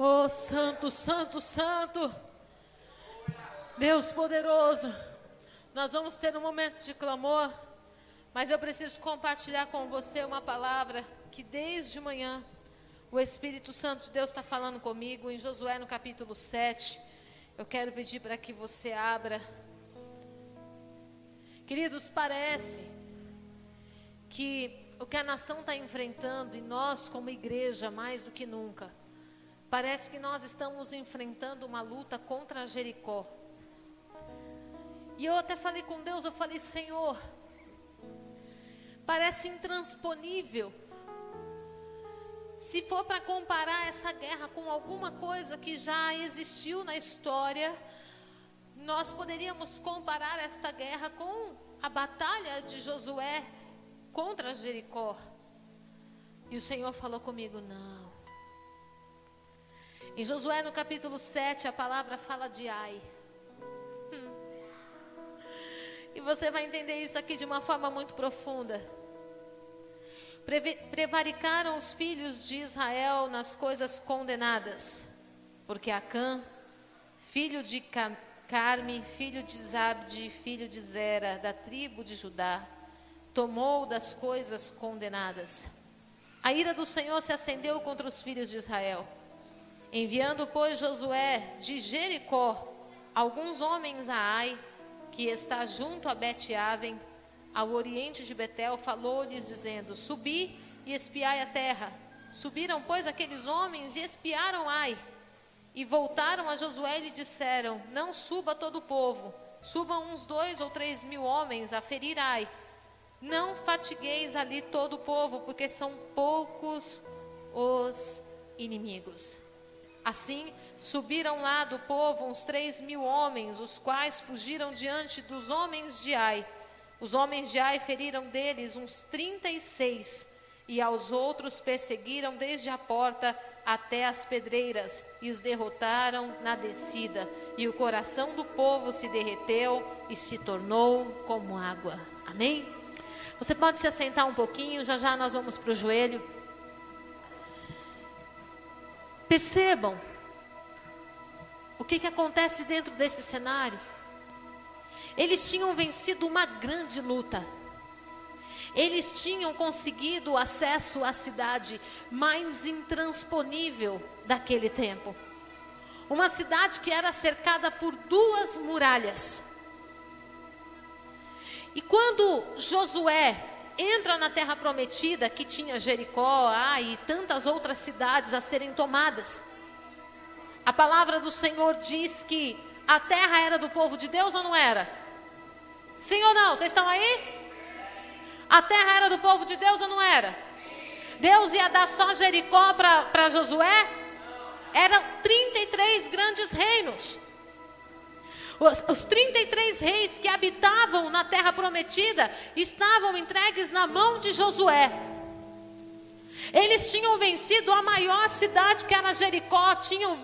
Oh, Santo, Santo, Santo. Deus poderoso. Nós vamos ter um momento de clamor, mas eu preciso compartilhar com você uma palavra que desde manhã o Espírito Santo de Deus está falando comigo em Josué no capítulo 7. Eu quero pedir para que você abra. Queridos, parece que o que a nação está enfrentando e nós, como igreja, mais do que nunca, parece que nós estamos enfrentando uma luta contra Jericó. E eu até falei com Deus, eu falei, Senhor, parece intransponível. Se for para comparar essa guerra com alguma coisa que já existiu na história, nós poderíamos comparar esta guerra com a batalha de Josué contra Jericó. E o Senhor falou comigo: não. Em Josué no capítulo 7, a palavra fala de ai. Hum. E você vai entender isso aqui de uma forma muito profunda. Prevaricaram os filhos de Israel nas coisas condenadas, porque Acã, filho de Carme, filho de Zabde, filho de Zera, da tribo de Judá, tomou das coisas condenadas. A ira do Senhor se acendeu contra os filhos de Israel. Enviando, pois, Josué de Jericó alguns homens a Ai, que está junto a Bet-Aven, ao oriente de Betel, falou-lhes dizendo: Subi e espiai a terra. Subiram, pois, aqueles homens e espiaram Ai. E voltaram a Josué e lhe disseram: Não suba todo o povo, subam uns dois ou três mil homens a ferir Ai não fatigueis ali todo o povo, porque são poucos os inimigos. Assim, subiram lá do povo uns três mil homens, os quais fugiram diante dos homens de Ai. Os homens de Ai feriram deles uns trinta e seis, e aos outros perseguiram desde a porta até as pedreiras, e os derrotaram na descida. E o coração do povo se derreteu e se tornou como água. Amém? Você pode se assentar um pouquinho, já já nós vamos para o joelho. Percebam o que, que acontece dentro desse cenário. Eles tinham vencido uma grande luta. Eles tinham conseguido acesso à cidade mais intransponível daquele tempo. Uma cidade que era cercada por duas muralhas. E quando Josué entra na terra prometida, que tinha Jericó ah, e tantas outras cidades a serem tomadas, a palavra do Senhor diz que a terra era do povo de Deus ou não era? Sim ou não? Vocês estão aí? A terra era do povo de Deus ou não era? Deus ia dar só Jericó para Josué? Eram 33 grandes reinos. Os, os 33 reis que habitavam na terra prometida estavam entregues na mão de Josué. Eles tinham vencido a maior cidade que era Jericó, tinham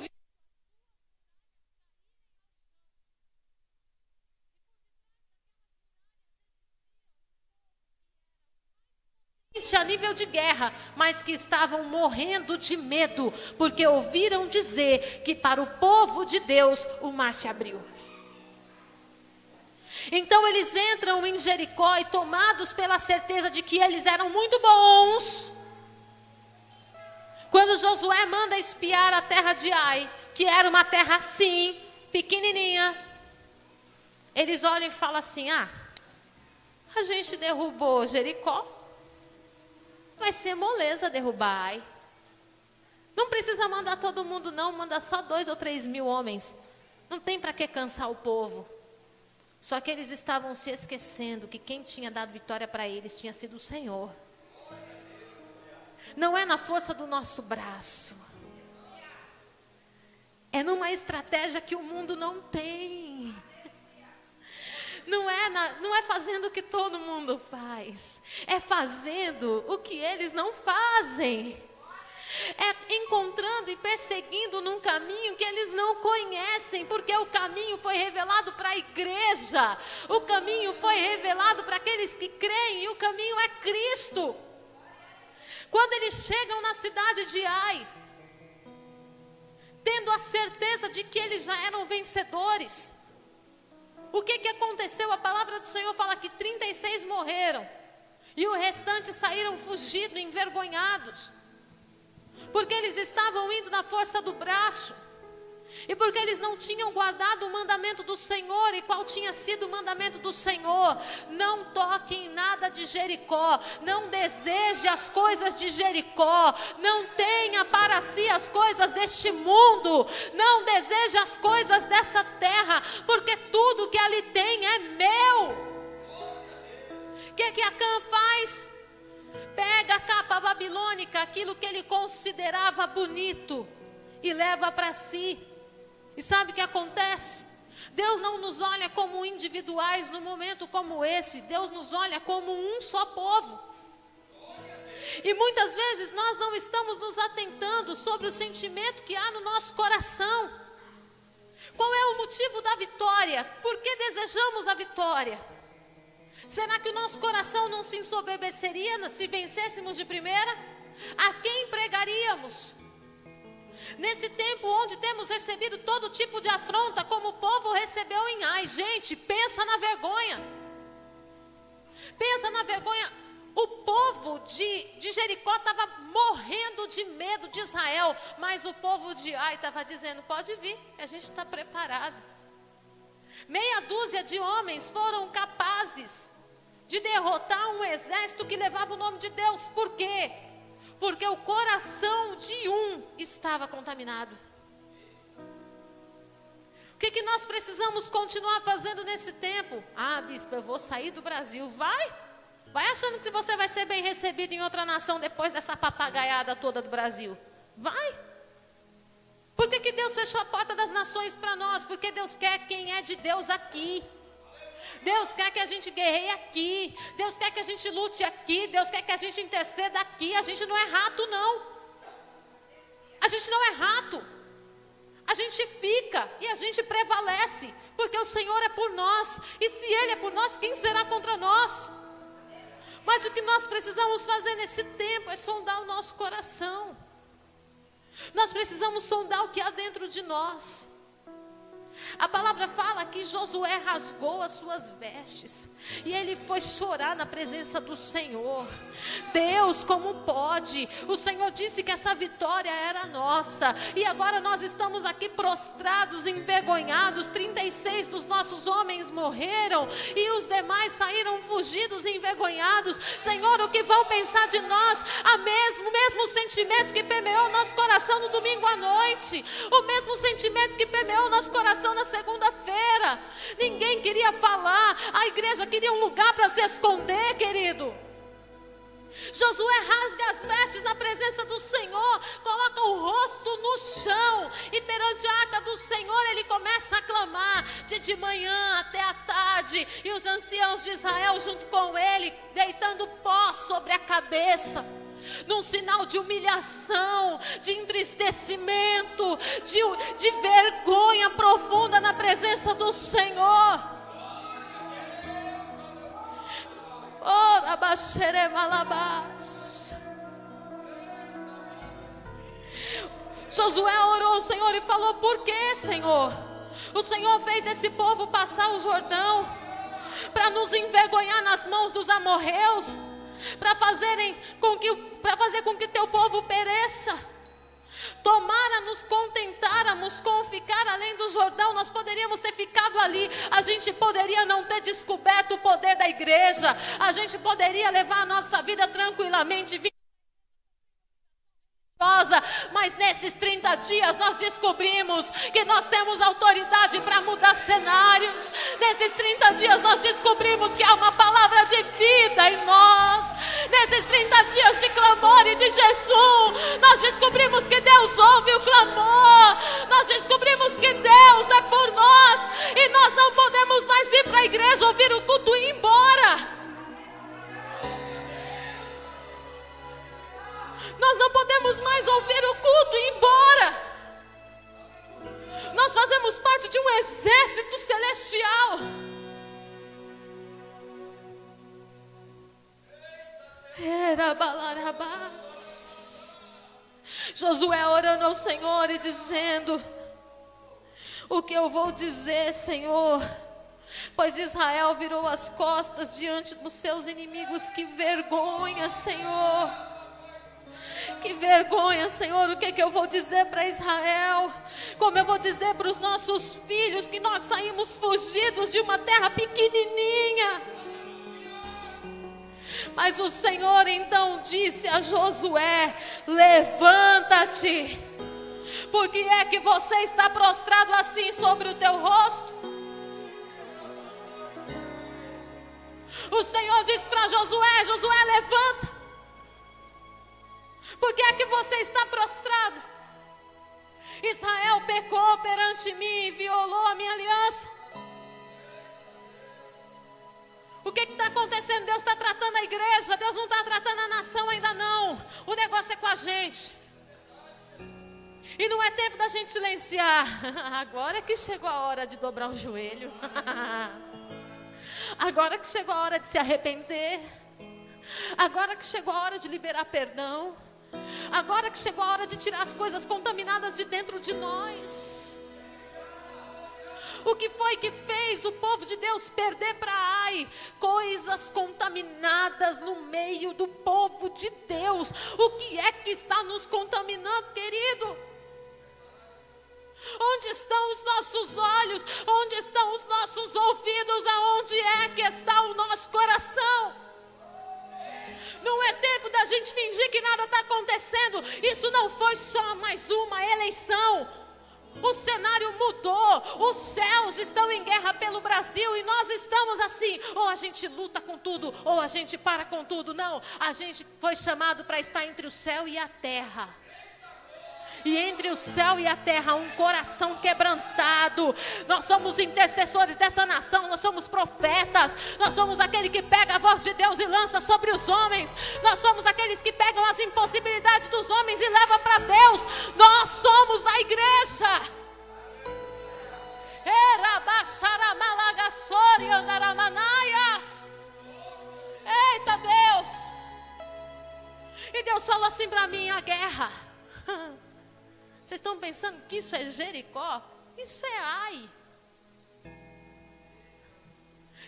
a nível de guerra, mas que estavam morrendo de medo, porque ouviram dizer que para o povo de Deus o mar se abriu. Então eles entram em Jericó e tomados pela certeza de que eles eram muito bons. Quando Josué manda espiar a terra de Ai, que era uma terra assim, pequenininha, eles olham e falam assim: ah, a gente derrubou Jericó, vai ser moleza derrubar Ai. Não precisa mandar todo mundo, não, manda só dois ou três mil homens. Não tem para que cansar o povo. Só que eles estavam se esquecendo que quem tinha dado vitória para eles tinha sido o Senhor. Não é na força do nosso braço. É numa estratégia que o mundo não tem. Não é, na, não é fazendo o que todo mundo faz. É fazendo o que eles não fazem é encontrando e perseguindo num caminho que eles não conhecem, porque o caminho foi revelado para a igreja, o caminho foi revelado para aqueles que creem, e o caminho é Cristo. Quando eles chegam na cidade de Ai, certeza de que eles já eram vencedores. O que, que aconteceu? A palavra do Senhor fala que 36 morreram e o restante saíram fugidos, envergonhados, porque eles estavam indo na força do braço. E porque eles não tinham guardado o mandamento do Senhor, e qual tinha sido o mandamento do Senhor? Não toque em nada de Jericó, não deseje as coisas de Jericó, não tenha para si as coisas deste mundo, não deseje as coisas dessa terra, porque tudo que ali tem é meu. O que, que Acã faz? Pega a capa babilônica, aquilo que ele considerava bonito, e leva para si. E sabe o que acontece? Deus não nos olha como individuais no momento como esse, Deus nos olha como um só povo. E muitas vezes nós não estamos nos atentando sobre o sentimento que há no nosso coração. Qual é o motivo da vitória? Por que desejamos a vitória? Será que o nosso coração não se ensoberbeceria se vencêssemos de primeira? A quem pregaríamos? Nesse tempo onde temos recebido todo tipo de afronta, como o povo recebeu em Ai, gente, pensa na vergonha. Pensa na vergonha. O povo de, de Jericó estava morrendo de medo de Israel, mas o povo de Ai estava dizendo: pode vir, a gente está preparado. Meia dúzia de homens foram capazes de derrotar um exército que levava o nome de Deus. Por quê? porque o coração de um estava contaminado. O que, que nós precisamos continuar fazendo nesse tempo? Ah, bispo, eu vou sair do Brasil. Vai! Vai achando que você vai ser bem recebido em outra nação depois dessa papagaiada toda do Brasil. Vai! Por que, que Deus fechou a porta das nações para nós? Porque Deus quer quem é de Deus aqui. Deus quer que a gente guerreie aqui. Deus quer que a gente lute aqui. Deus quer que a gente interceda aqui. A gente não é rato, não. A gente não é rato. A gente fica e a gente prevalece, porque o Senhor é por nós. E se Ele é por nós, quem será contra nós? Mas o que nós precisamos fazer nesse tempo é sondar o nosso coração. Nós precisamos sondar o que há dentro de nós. A palavra fala que Josué rasgou as suas vestes e ele foi chorar na presença do Senhor. Deus, como pode? O Senhor disse que essa vitória era nossa e agora nós estamos aqui prostrados, envergonhados. 36 dos nossos homens morreram e os demais saíram fugidos envergonhados. Senhor, o que vão pensar de nós? A mesmo, mesmo sentimento que permeou nosso coração no domingo à noite, o mesmo sentimento que permeou nosso coração na segunda-feira. Ninguém queria falar, a igreja queria um lugar para se esconder, querido. Josué rasga as vestes na presença do Senhor, coloca o rosto no chão e perante a arca do Senhor ele começa a clamar de de manhã até a tarde e os anciãos de Israel junto com ele deitando pó sobre a cabeça num sinal de humilhação, de entristecimento, de, de vergonha profunda na presença do Senhor. Ora. Josué orou ao Senhor e falou: Por que, Senhor? O Senhor fez esse povo passar o Jordão para nos envergonhar nas mãos dos amorreus, para fazerem com que para fazer com que teu povo pereça. Tomara nos contentáramos com ficar além do Jordão, nós poderíamos ter ficado ali, a gente poderia não ter descoberto o poder da igreja, a gente poderia levar a nossa vida tranquilamente mas nesses 30 dias nós descobrimos que nós temos autoridade para mudar cenários. Nesses 30 dias nós descobrimos que há uma palavra de vida em nós. Nesses 30 dias de clamor e de jejum, nós descobrimos que Deus ouve o clamor. Nós descobrimos que Deus é por nós e nós não podemos mais vir para a igreja ouvir o culto e ir embora. Nós não podemos mais ouvir o culto e ir embora. Nós fazemos parte de um exército celestial. Era balarabás. Josué orando ao Senhor e dizendo: O que eu vou dizer, Senhor? Pois Israel virou as costas diante dos seus inimigos. Que vergonha, Senhor. Que vergonha, Senhor. O que, é que eu vou dizer para Israel? Como eu vou dizer para os nossos filhos que nós saímos fugidos de uma terra pequenininha? Mas o Senhor então disse a Josué: Levanta-te. Por que é que você está prostrado assim sobre o teu rosto? O Senhor disse para Josué: Josué, levanta. Por que é que você está prostrado? Israel pecou perante mim e violou a minha aliança. O que está acontecendo? Deus está tratando a igreja, Deus não está tratando a nação ainda não. O negócio é com a gente. E não é tempo da gente silenciar. Agora é que chegou a hora de dobrar o joelho. Agora que chegou a hora de se arrepender. Agora que chegou a hora de liberar perdão. Agora que chegou a hora de tirar as coisas contaminadas de dentro de nós. O que foi que fez o povo de Deus perder para Ai? Coisas contaminadas no meio do povo de Deus. O que é que está nos contaminando, querido? Onde estão os nossos olhos? Onde estão os nossos ouvidos? Aonde é que está o nosso coração? Tempo da gente fingir que nada está acontecendo. Isso não foi só mais uma eleição. O cenário mudou, os céus estão em guerra pelo Brasil e nós estamos assim. Ou a gente luta com tudo, ou a gente para com tudo. Não, a gente foi chamado para estar entre o céu e a terra e entre o céu e a terra um coração quebrantado. Nós somos intercessores dessa nação, nós somos profetas, nós somos aquele que pega a voz de Deus e lança sobre os homens. Nós somos aqueles que pegam as impossibilidades dos homens e levam para Deus. Nós somos a igreja. Eita Deus! E Deus falou assim para mim: a guerra. Vocês estão pensando que isso é Jericó? Isso é ai.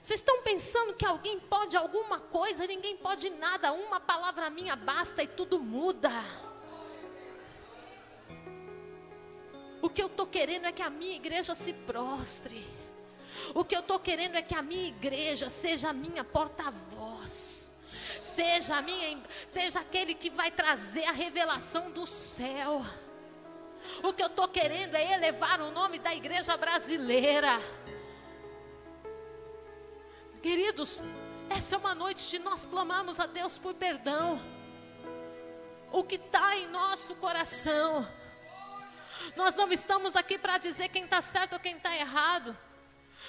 Vocês estão pensando que alguém pode alguma coisa? Ninguém pode nada. Uma palavra minha basta e tudo muda. O que eu estou querendo é que a minha igreja se prostre. O que eu estou querendo é que a minha igreja seja a minha porta-voz. Seja a minha, seja aquele que vai trazer a revelação do céu. O que eu estou querendo é elevar o nome da igreja brasileira. Queridos, essa é uma noite de nós clamarmos a Deus por perdão. O que está em nosso coração. Nós não estamos aqui para dizer quem está certo ou quem está errado.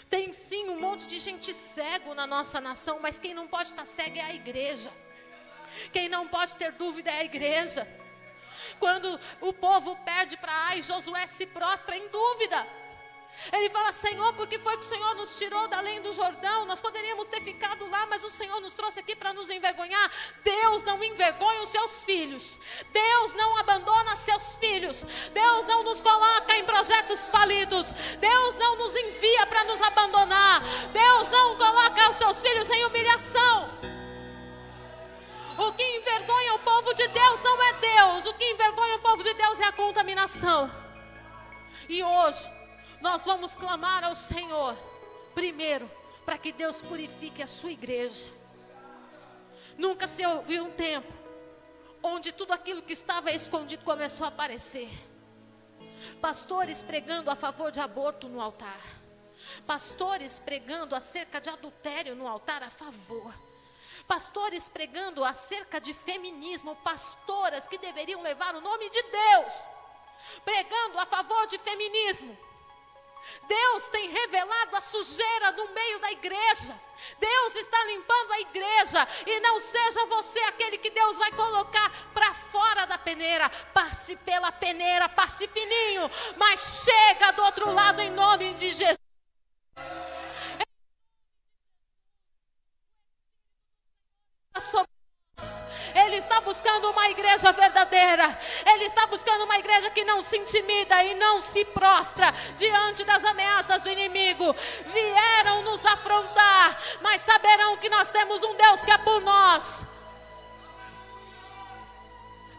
Tem sim um monte de gente cego na nossa nação, mas quem não pode estar tá cego é a igreja. Quem não pode ter dúvida é a igreja. Quando o povo perde para Ai, Josué se prostra em dúvida. Ele fala: Senhor, por que foi que o Senhor nos tirou da além do Jordão? Nós poderíamos ter ficado lá, mas o Senhor nos trouxe aqui para nos envergonhar. Deus não envergonha os seus filhos. Deus não abandona seus filhos. Deus não nos coloca em projetos falidos. Deus não nos envia para nos abandonar. Deus não coloca os seus filhos em humilhação. O que envergonha o povo de Deus não é Deus. O que envergonha o povo de Deus é a contaminação. E hoje, nós vamos clamar ao Senhor, primeiro, para que Deus purifique a sua igreja. Nunca se ouviu um tempo onde tudo aquilo que estava escondido começou a aparecer. Pastores pregando a favor de aborto no altar. Pastores pregando acerca de adultério no altar a favor pastores pregando acerca de feminismo, pastoras que deveriam levar o nome de Deus, pregando a favor de feminismo. Deus tem revelado a sujeira no meio da igreja. Deus está limpando a igreja. E não seja você aquele que Deus vai colocar para fora da peneira. Passe pela peneira, passe fininho. Mas chega do outro lado em nome de Jesus. Sobre nós. Ele está buscando uma igreja verdadeira. Ele está buscando uma igreja que não se intimida e não se prostra diante das ameaças do inimigo. Vieram nos afrontar, mas saberão que nós temos um Deus que é por nós.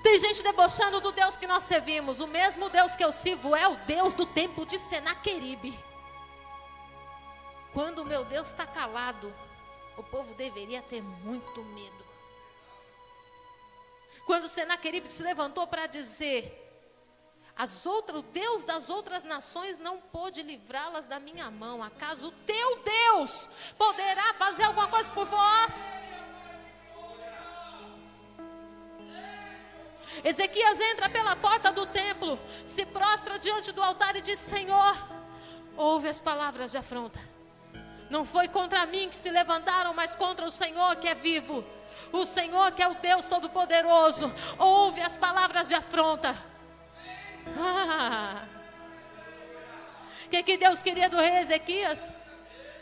Tem gente debochando do Deus que nós servimos. O mesmo Deus que eu sirvo é o Deus do tempo de Senaqueribe. Quando o meu Deus está calado, o povo deveria ter muito medo. Quando Senaqueribe se levantou para dizer: as outras, o Deus das outras nações não pôde livrá-las da minha mão. Acaso o teu Deus poderá fazer alguma coisa por vós? Ezequias entra pela porta do templo, se prostra diante do altar e diz: Senhor, ouve as palavras de afronta. Não foi contra mim que se levantaram, mas contra o Senhor que é vivo. O Senhor que é o Deus Todo-Poderoso. Ouve as palavras de afronta. O ah. que, que Deus queria do rei Ezequias?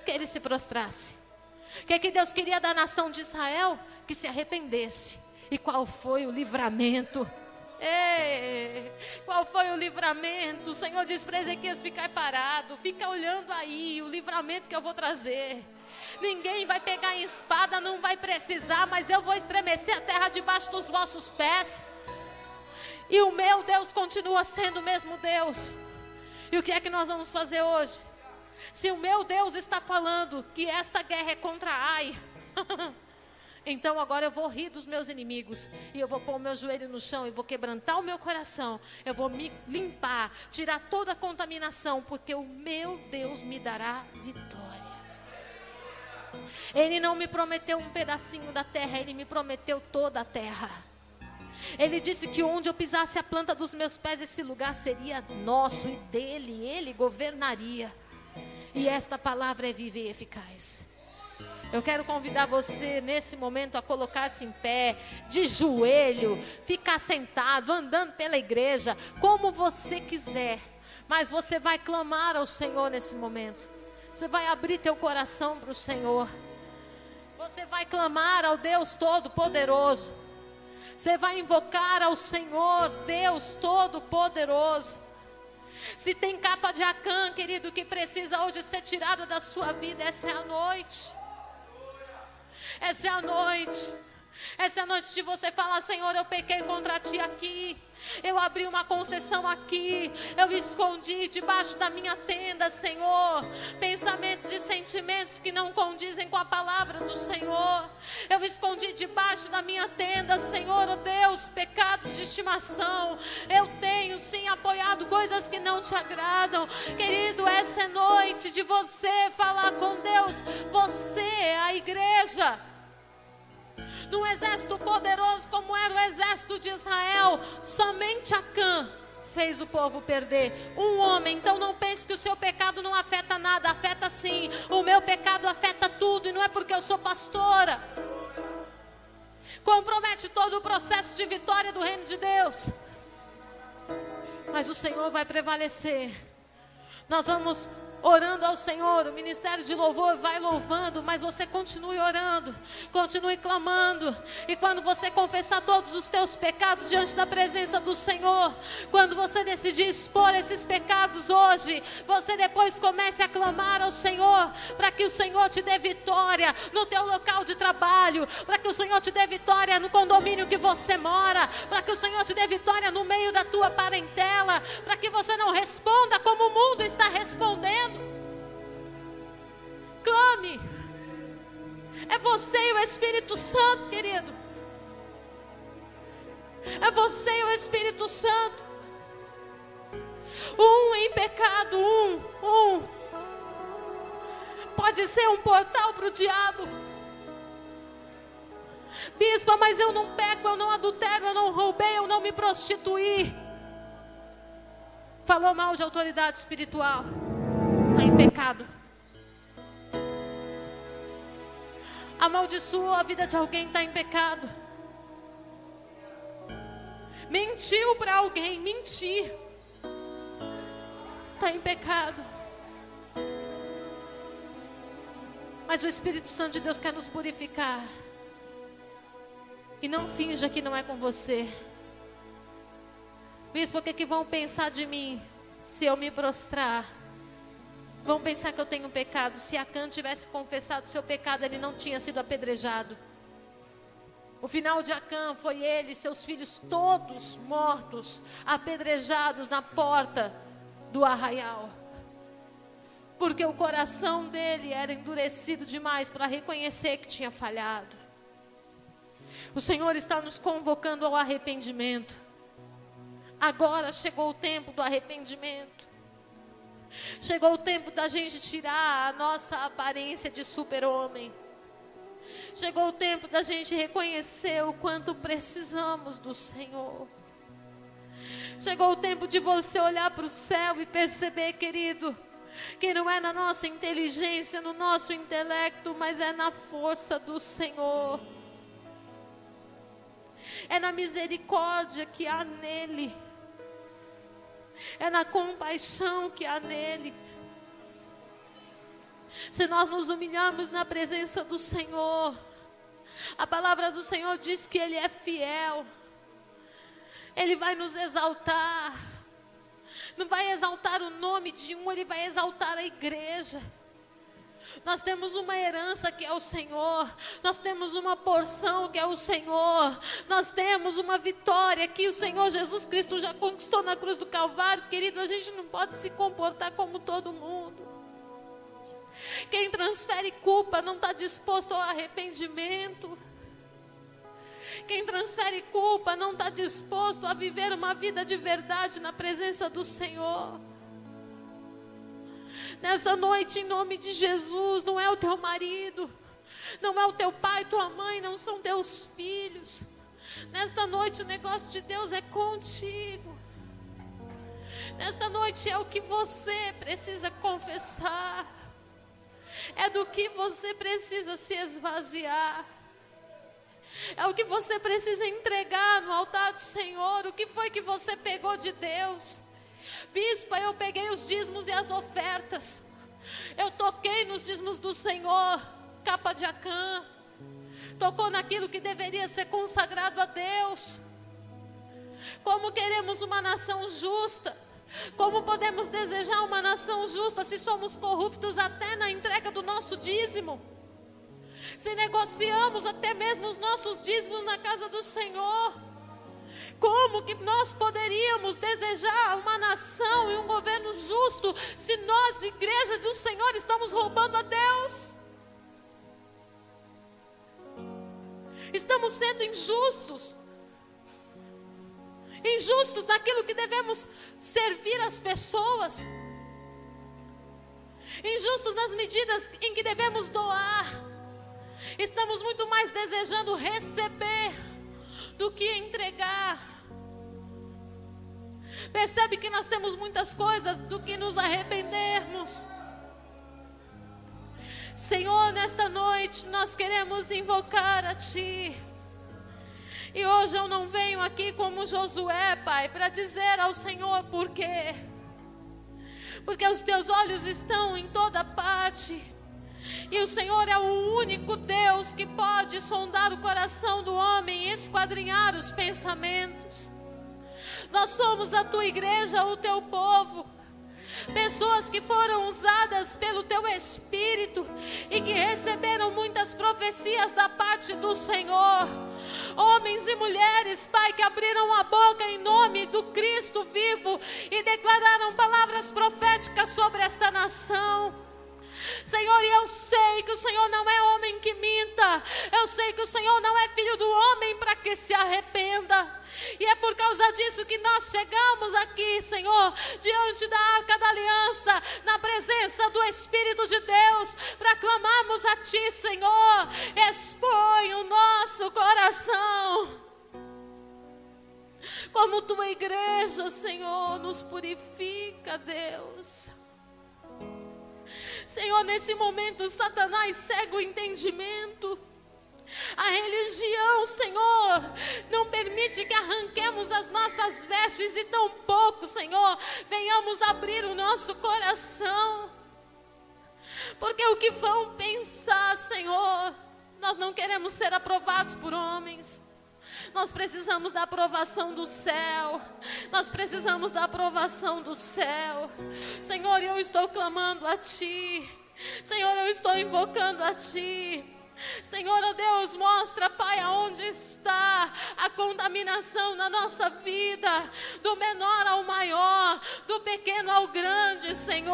Que ele se prostrasse. O que, que Deus queria da nação de Israel? Que se arrependesse. E qual foi o livramento? Ei, qual foi o livramento? O Senhor disse para Ezequias ficar parado, fica olhando aí o livramento que eu vou trazer. Ninguém vai pegar em espada, não vai precisar, mas eu vou estremecer a terra debaixo dos vossos pés. E o meu Deus continua sendo o mesmo Deus. E o que é que nós vamos fazer hoje? Se o meu Deus está falando que esta guerra é contra Ai, Então agora eu vou rir dos meus inimigos. E eu vou pôr o meu joelho no chão e vou quebrantar o meu coração. Eu vou me limpar, tirar toda a contaminação, porque o meu Deus me dará vitória. Ele não me prometeu um pedacinho da terra, ele me prometeu toda a terra. Ele disse que onde eu pisasse a planta dos meus pés, esse lugar seria nosso e dele, ele governaria. E esta palavra é viva e eficaz. Eu quero convidar você nesse momento a colocar-se em pé, de joelho, ficar sentado, andando pela igreja, como você quiser. Mas você vai clamar ao Senhor nesse momento. Você vai abrir teu coração para o Senhor. Você vai clamar ao Deus Todo-Poderoso. Você vai invocar ao Senhor, Deus Todo-Poderoso. Se tem capa de Acã, querido, que precisa hoje ser tirada da sua vida, essa é a noite. Essa é a noite. Essa noite de você falar: Senhor, eu pequei contra ti aqui. Eu abri uma concessão aqui. Eu escondi debaixo da minha tenda, Senhor. Pensamentos e sentimentos que não condizem com a palavra do Senhor. Eu escondi debaixo da minha tenda, Senhor, oh Deus, pecados de estimação. Eu tenho sim apoiado coisas que não te agradam. Querido, essa é noite de você falar com Deus. Você é a igreja num exército poderoso como era o exército de Israel, somente Acã fez o povo perder. Um homem, então não pense que o seu pecado não afeta nada, afeta sim. O meu pecado afeta tudo e não é porque eu sou pastora. Compromete todo o processo de vitória do reino de Deus. Mas o Senhor vai prevalecer. Nós vamos orando ao Senhor. O ministério de louvor vai louvando, mas você continue orando, continue clamando. E quando você confessar todos os teus pecados diante da presença do Senhor, quando você decidir expor esses pecados hoje, você depois comece a clamar ao Senhor para que o Senhor te dê vitória no teu local de trabalho, para que o Senhor te dê vitória no condomínio que você mora, para que o Senhor te dê vitória no meio da tua parentela, para que você não responda como o mundo está respondendo clame. É você e o Espírito Santo, querido. É você e o Espírito Santo. Um em pecado, um, um. Pode ser um portal para o diabo. Bispa, mas eu não peco, eu não adultero, eu não roubei, eu não me prostituí. Falou mal de autoridade espiritual. Está em pecado. Amaldiçoou a vida de alguém, está em pecado. Mentiu para alguém, mentir, está em pecado. Mas o Espírito Santo de Deus quer nos purificar. E não finja que não é com você. Bispo, o que, que vão pensar de mim se eu me prostrar? Vão pensar que eu tenho pecado. Se Acã tivesse confessado seu pecado, ele não tinha sido apedrejado. O final de Acã foi ele e seus filhos todos mortos, apedrejados na porta do arraial. Porque o coração dele era endurecido demais para reconhecer que tinha falhado. O Senhor está nos convocando ao arrependimento. Agora chegou o tempo do arrependimento. Chegou o tempo da gente tirar a nossa aparência de super-homem. Chegou o tempo da gente reconhecer o quanto precisamos do Senhor. Chegou o tempo de você olhar para o céu e perceber, querido, que não é na nossa inteligência, no nosso intelecto, mas é na força do Senhor. É na misericórdia que há nele. É na compaixão que há nele. Se nós nos humilharmos na presença do Senhor, a palavra do Senhor diz que Ele é fiel, Ele vai nos exaltar. Não vai exaltar o nome de um, Ele vai exaltar a igreja. Nós temos uma herança que é o Senhor, nós temos uma porção que é o Senhor, nós temos uma vitória que o Senhor Jesus Cristo já conquistou na cruz do Calvário. Querido, a gente não pode se comportar como todo mundo. Quem transfere culpa não está disposto ao arrependimento. Quem transfere culpa não está disposto a viver uma vida de verdade na presença do Senhor. Nessa noite, em nome de Jesus, não é o teu marido, não é o teu pai, tua mãe, não são teus filhos. Nesta noite, o negócio de Deus é contigo. Nesta noite é o que você precisa confessar, é do que você precisa se esvaziar. É o que você precisa entregar no altar do Senhor. O que foi que você pegou de Deus? Bispa, eu peguei os dízimos e as ofertas. Eu toquei nos dízimos do Senhor, capa de Acã. Tocou naquilo que deveria ser consagrado a Deus. Como queremos uma nação justa? Como podemos desejar uma nação justa se somos corruptos até na entrega do nosso dízimo? Se negociamos até mesmo os nossos dízimos na casa do Senhor? Como que nós poderíamos desejar uma nação e um governo justo se nós, igreja do Senhor, estamos roubando a Deus? Estamos sendo injustos. Injustos naquilo que devemos servir as pessoas. Injustos nas medidas em que devemos doar. Estamos muito mais desejando receber do que entregar. Percebe que nós temos muitas coisas do que nos arrependermos. Senhor, nesta noite nós queremos invocar a Ti. E hoje eu não venho aqui como Josué, Pai, para dizer ao Senhor por quê. Porque os teus olhos estão em toda parte. E o Senhor é o único Deus que pode sondar o coração do homem e esquadrinhar os pensamentos. Nós somos a tua igreja, o teu povo. Pessoas que foram usadas pelo teu Espírito e que receberam muitas profecias da parte do Senhor. Homens e mulheres, Pai, que abriram a boca em nome do Cristo vivo e declararam palavras proféticas sobre esta nação. Senhor, e eu sei que o Senhor não é homem que minta. Eu sei que o Senhor não é filho do homem para que se arrependa. E é por causa disso que nós chegamos aqui, Senhor, diante da arca da aliança, na presença do Espírito de Deus, para clamarmos a Ti, Senhor. Expõe o nosso coração. Como tua igreja, Senhor, nos purifica, Deus. Senhor, nesse momento, Satanás cega o entendimento. A religião, Senhor, não permite que arranquemos as nossas vestes e tão pouco, Senhor, venhamos abrir o nosso coração. Porque o que vão pensar, Senhor, nós não queremos ser aprovados por homens. Nós precisamos da aprovação do céu. Nós precisamos da aprovação do céu. Senhor, eu estou clamando a Ti. Senhor, eu estou invocando a Ti. Senhor, oh Deus, mostra, Pai, aonde está a contaminação na nossa vida, do menor ao maior, do pequeno ao grande, Senhor,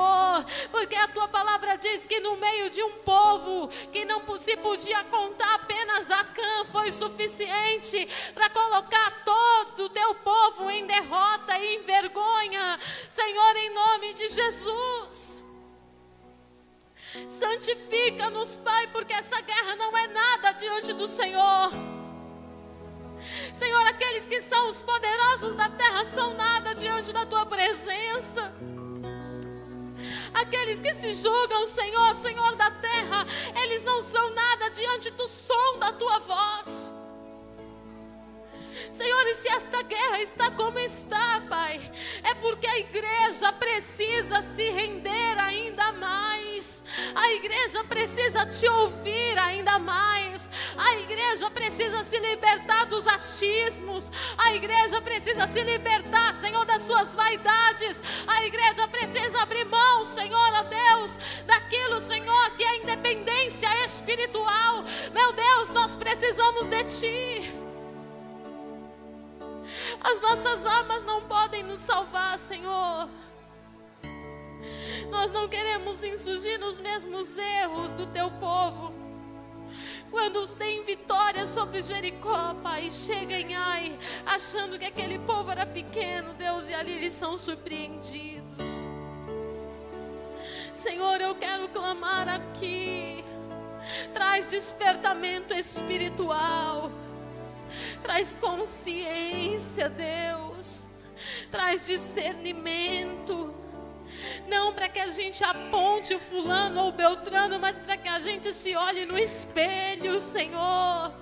porque a tua palavra diz que no meio de um povo que não se podia contar apenas a Cã, foi suficiente para colocar todo o teu povo em derrota e em vergonha, Senhor, em nome de Jesus. Santifica-nos, Pai, porque essa guerra não é nada diante do Senhor. Senhor, aqueles que são os poderosos da terra são nada diante da tua presença. Aqueles que se julgam, Senhor, Senhor da terra, eles não são nada diante do som da tua voz. Senhor, e se esta guerra está como está, Pai, é porque a igreja precisa se render ainda mais. A igreja precisa te ouvir ainda mais. A igreja precisa se libertar dos achismos. A igreja precisa se libertar, Senhor, das suas vaidades. A igreja precisa abrir mão, Senhor, ó Deus, daquilo, Senhor, que é independência espiritual. Meu Deus, nós precisamos de Ti. As nossas almas não podem nos salvar, Senhor. Nós não queremos insurgir nos mesmos erros do teu povo. Quando tem vitória sobre Jericó, Pai, chega em Ai, achando que aquele povo era pequeno, Deus, e ali eles são surpreendidos. Senhor, eu quero clamar aqui. Traz despertamento espiritual Traz consciência, Deus. Traz discernimento. Não para que a gente aponte o fulano ou o beltrano, mas para que a gente se olhe no espelho, Senhor.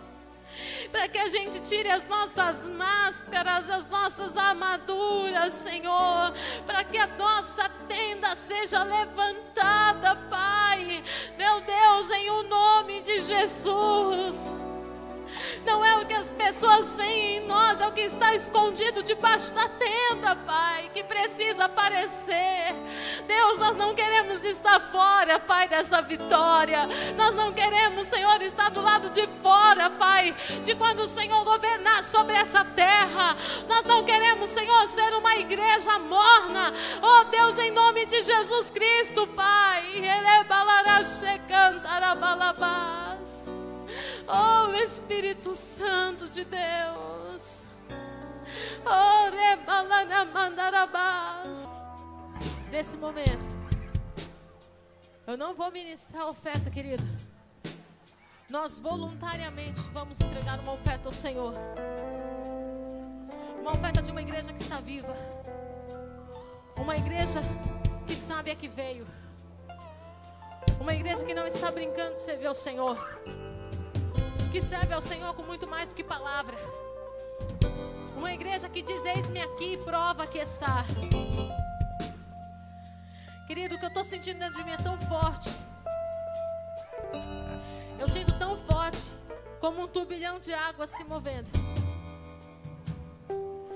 Para que a gente tire as nossas máscaras, as nossas armaduras, Senhor. Para que a nossa tenda seja levantada, Pai. Meu Deus, em o nome de Jesus. Não é o que as pessoas veem em nós, é o que está escondido debaixo da tenda, Pai, que precisa aparecer. Deus, nós não queremos estar fora, Pai, dessa vitória. Nós não queremos, Senhor, estar do lado de fora, Pai, de quando o Senhor governar sobre essa terra. Nós não queremos, Senhor, ser uma igreja morna. Oh Deus, em nome de Jesus Cristo, Pai. Ele balará checando, Oh Espírito Santo de Deus. Oh Nesse momento, eu não vou ministrar oferta, querido. Nós voluntariamente vamos entregar uma oferta ao Senhor. Uma oferta de uma igreja que está viva. Uma igreja que sabe a que veio. Uma igreja que não está brincando de servir ao Senhor que serve ao Senhor com muito mais do que palavra. Uma igreja que diz: Eis-me aqui, prova que está. Querido, o que eu estou sentindo dentro de mim é tão forte. Eu sinto tão forte como um turbilhão de água se movendo.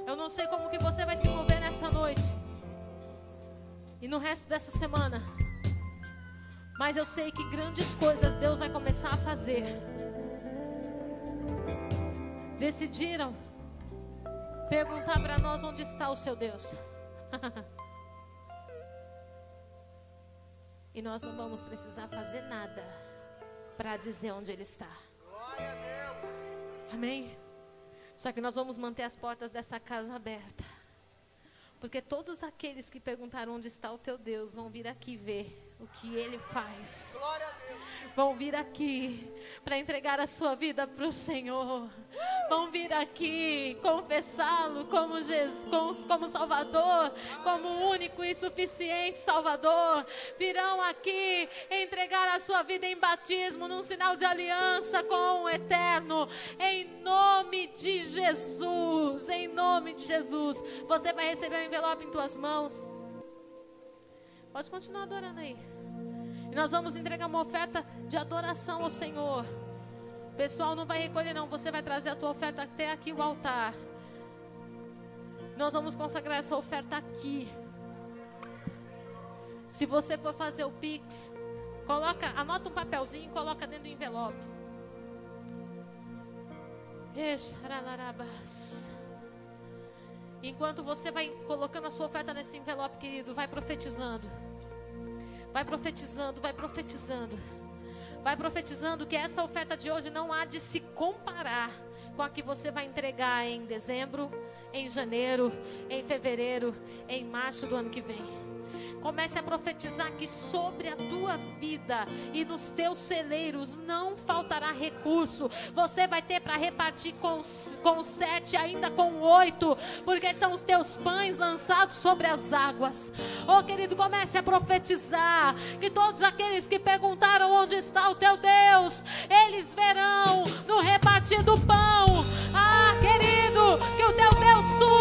Eu não sei como que você vai se mover nessa noite e no resto dessa semana. Mas eu sei que grandes coisas Deus vai começar a fazer decidiram perguntar para nós onde está o seu Deus. e nós não vamos precisar fazer nada para dizer onde Ele está. Amém? Só que nós vamos manter as portas dessa casa abertas. Porque todos aqueles que perguntaram onde está o teu Deus vão vir aqui ver o que ele faz. Vão vir aqui para entregar a sua vida para o Senhor. Vão vir aqui confessá-lo como, Jesus, como Salvador, como único e suficiente Salvador. Virão aqui entregar a sua vida em batismo, num sinal de aliança com o Eterno. Em nome de Jesus. Em nome de Jesus. Você vai receber o um envelope em tuas mãos. Pode continuar adorando aí. E nós vamos entregar uma oferta de adoração ao Senhor. O pessoal não vai recolher, não. Você vai trazer a tua oferta até aqui o altar. Nós vamos consagrar essa oferta aqui. Se você for fazer o Pix, coloca, anota um papelzinho e coloca dentro do envelope. Enquanto você vai colocando a sua oferta nesse envelope, querido, vai profetizando. Vai profetizando, vai profetizando. Vai profetizando que essa oferta de hoje não há de se comparar com a que você vai entregar em dezembro, em janeiro, em fevereiro, em março do ano que vem. Comece a profetizar que sobre a tua vida e nos teus celeiros não faltará recurso. Você vai ter para repartir com, com sete, ainda com oito, porque são os teus pães lançados sobre as águas. Oh, querido, comece a profetizar que todos aqueles que perguntaram onde está o teu Deus, eles verão no repartir do pão. Ah, querido, que o teu Deus supre